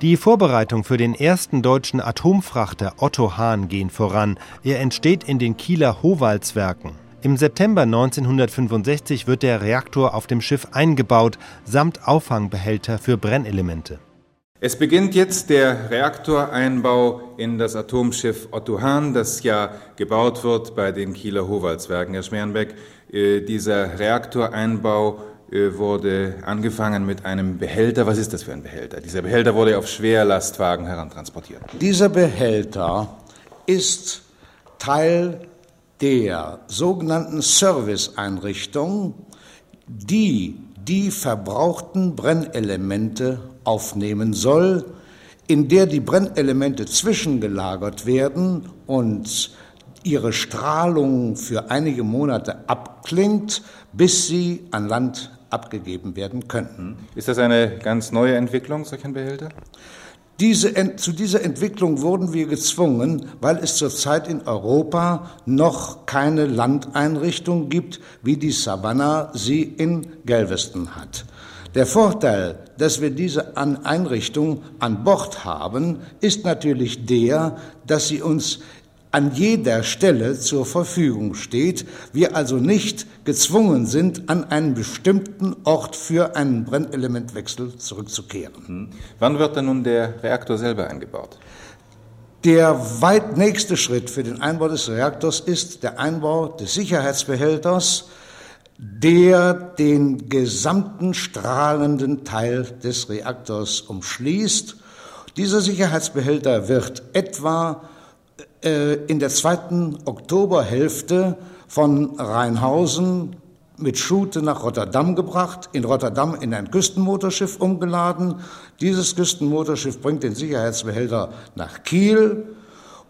Die Vorbereitungen für den ersten deutschen Atomfrachter Otto Hahn gehen voran. Er entsteht in den Kieler Howaldswerken. Im September 1965 wird der Reaktor auf dem Schiff eingebaut, samt Auffangbehälter für Brennelemente. Es beginnt jetzt der Reaktoreinbau in das Atomschiff Otto Hahn, das ja gebaut wird bei den Kieler Howaldswerken. Herr Schmerenbeck, äh, dieser Reaktoreinbau wurde angefangen mit einem Behälter. Was ist das für ein Behälter? Dieser Behälter wurde auf Schwerlastwagen herantransportiert. Dieser Behälter ist Teil der sogenannten Serviceeinrichtung, die die verbrauchten Brennelemente aufnehmen soll, in der die Brennelemente zwischengelagert werden und ihre Strahlung für einige Monate abklingt, bis sie an Land abgegeben werden könnten. Ist das eine ganz neue Entwicklung, solch ein Behälter? Diese, zu dieser Entwicklung wurden wir gezwungen, weil es zurzeit in Europa noch keine Landeinrichtung gibt, wie die Savannah sie in Galveston hat. Der Vorteil, dass wir diese Einrichtung an Bord haben, ist natürlich der, dass sie uns an jeder Stelle zur Verfügung steht, wir also nicht gezwungen sind, an einen bestimmten Ort für einen Brennelementwechsel zurückzukehren. Hm. Wann wird denn nun der Reaktor selber eingebaut? Der weit nächste Schritt für den Einbau des Reaktors ist der Einbau des Sicherheitsbehälters, der den gesamten strahlenden Teil des Reaktors umschließt. Dieser Sicherheitsbehälter wird etwa in der zweiten Oktoberhälfte von Rheinhausen mit Schute nach Rotterdam gebracht, in Rotterdam in ein Küstenmotorschiff umgeladen. Dieses Küstenmotorschiff bringt den Sicherheitsbehälter nach Kiel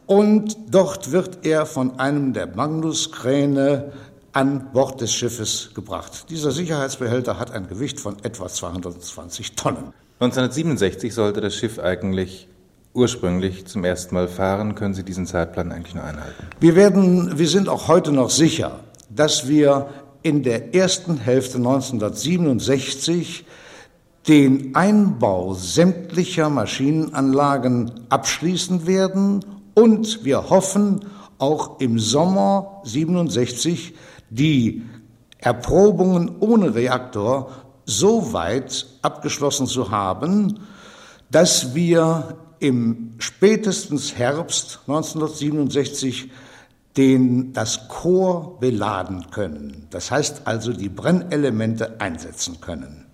und dort wird er von einem der Magnuskräne an Bord des Schiffes gebracht. Dieser Sicherheitsbehälter hat ein Gewicht von etwa 220 Tonnen. 1967 sollte das Schiff eigentlich ursprünglich zum ersten Mal fahren. Können Sie diesen Zeitplan eigentlich noch einhalten? Wir werden, wir sind auch heute noch sicher, dass wir in der ersten Hälfte 1967 den Einbau sämtlicher Maschinenanlagen abschließen werden und wir hoffen, auch im Sommer 67 die Erprobungen ohne Reaktor so weit abgeschlossen zu haben, dass wir im spätestens Herbst 1967 den, das Chor beladen können. Das heißt also die Brennelemente einsetzen können.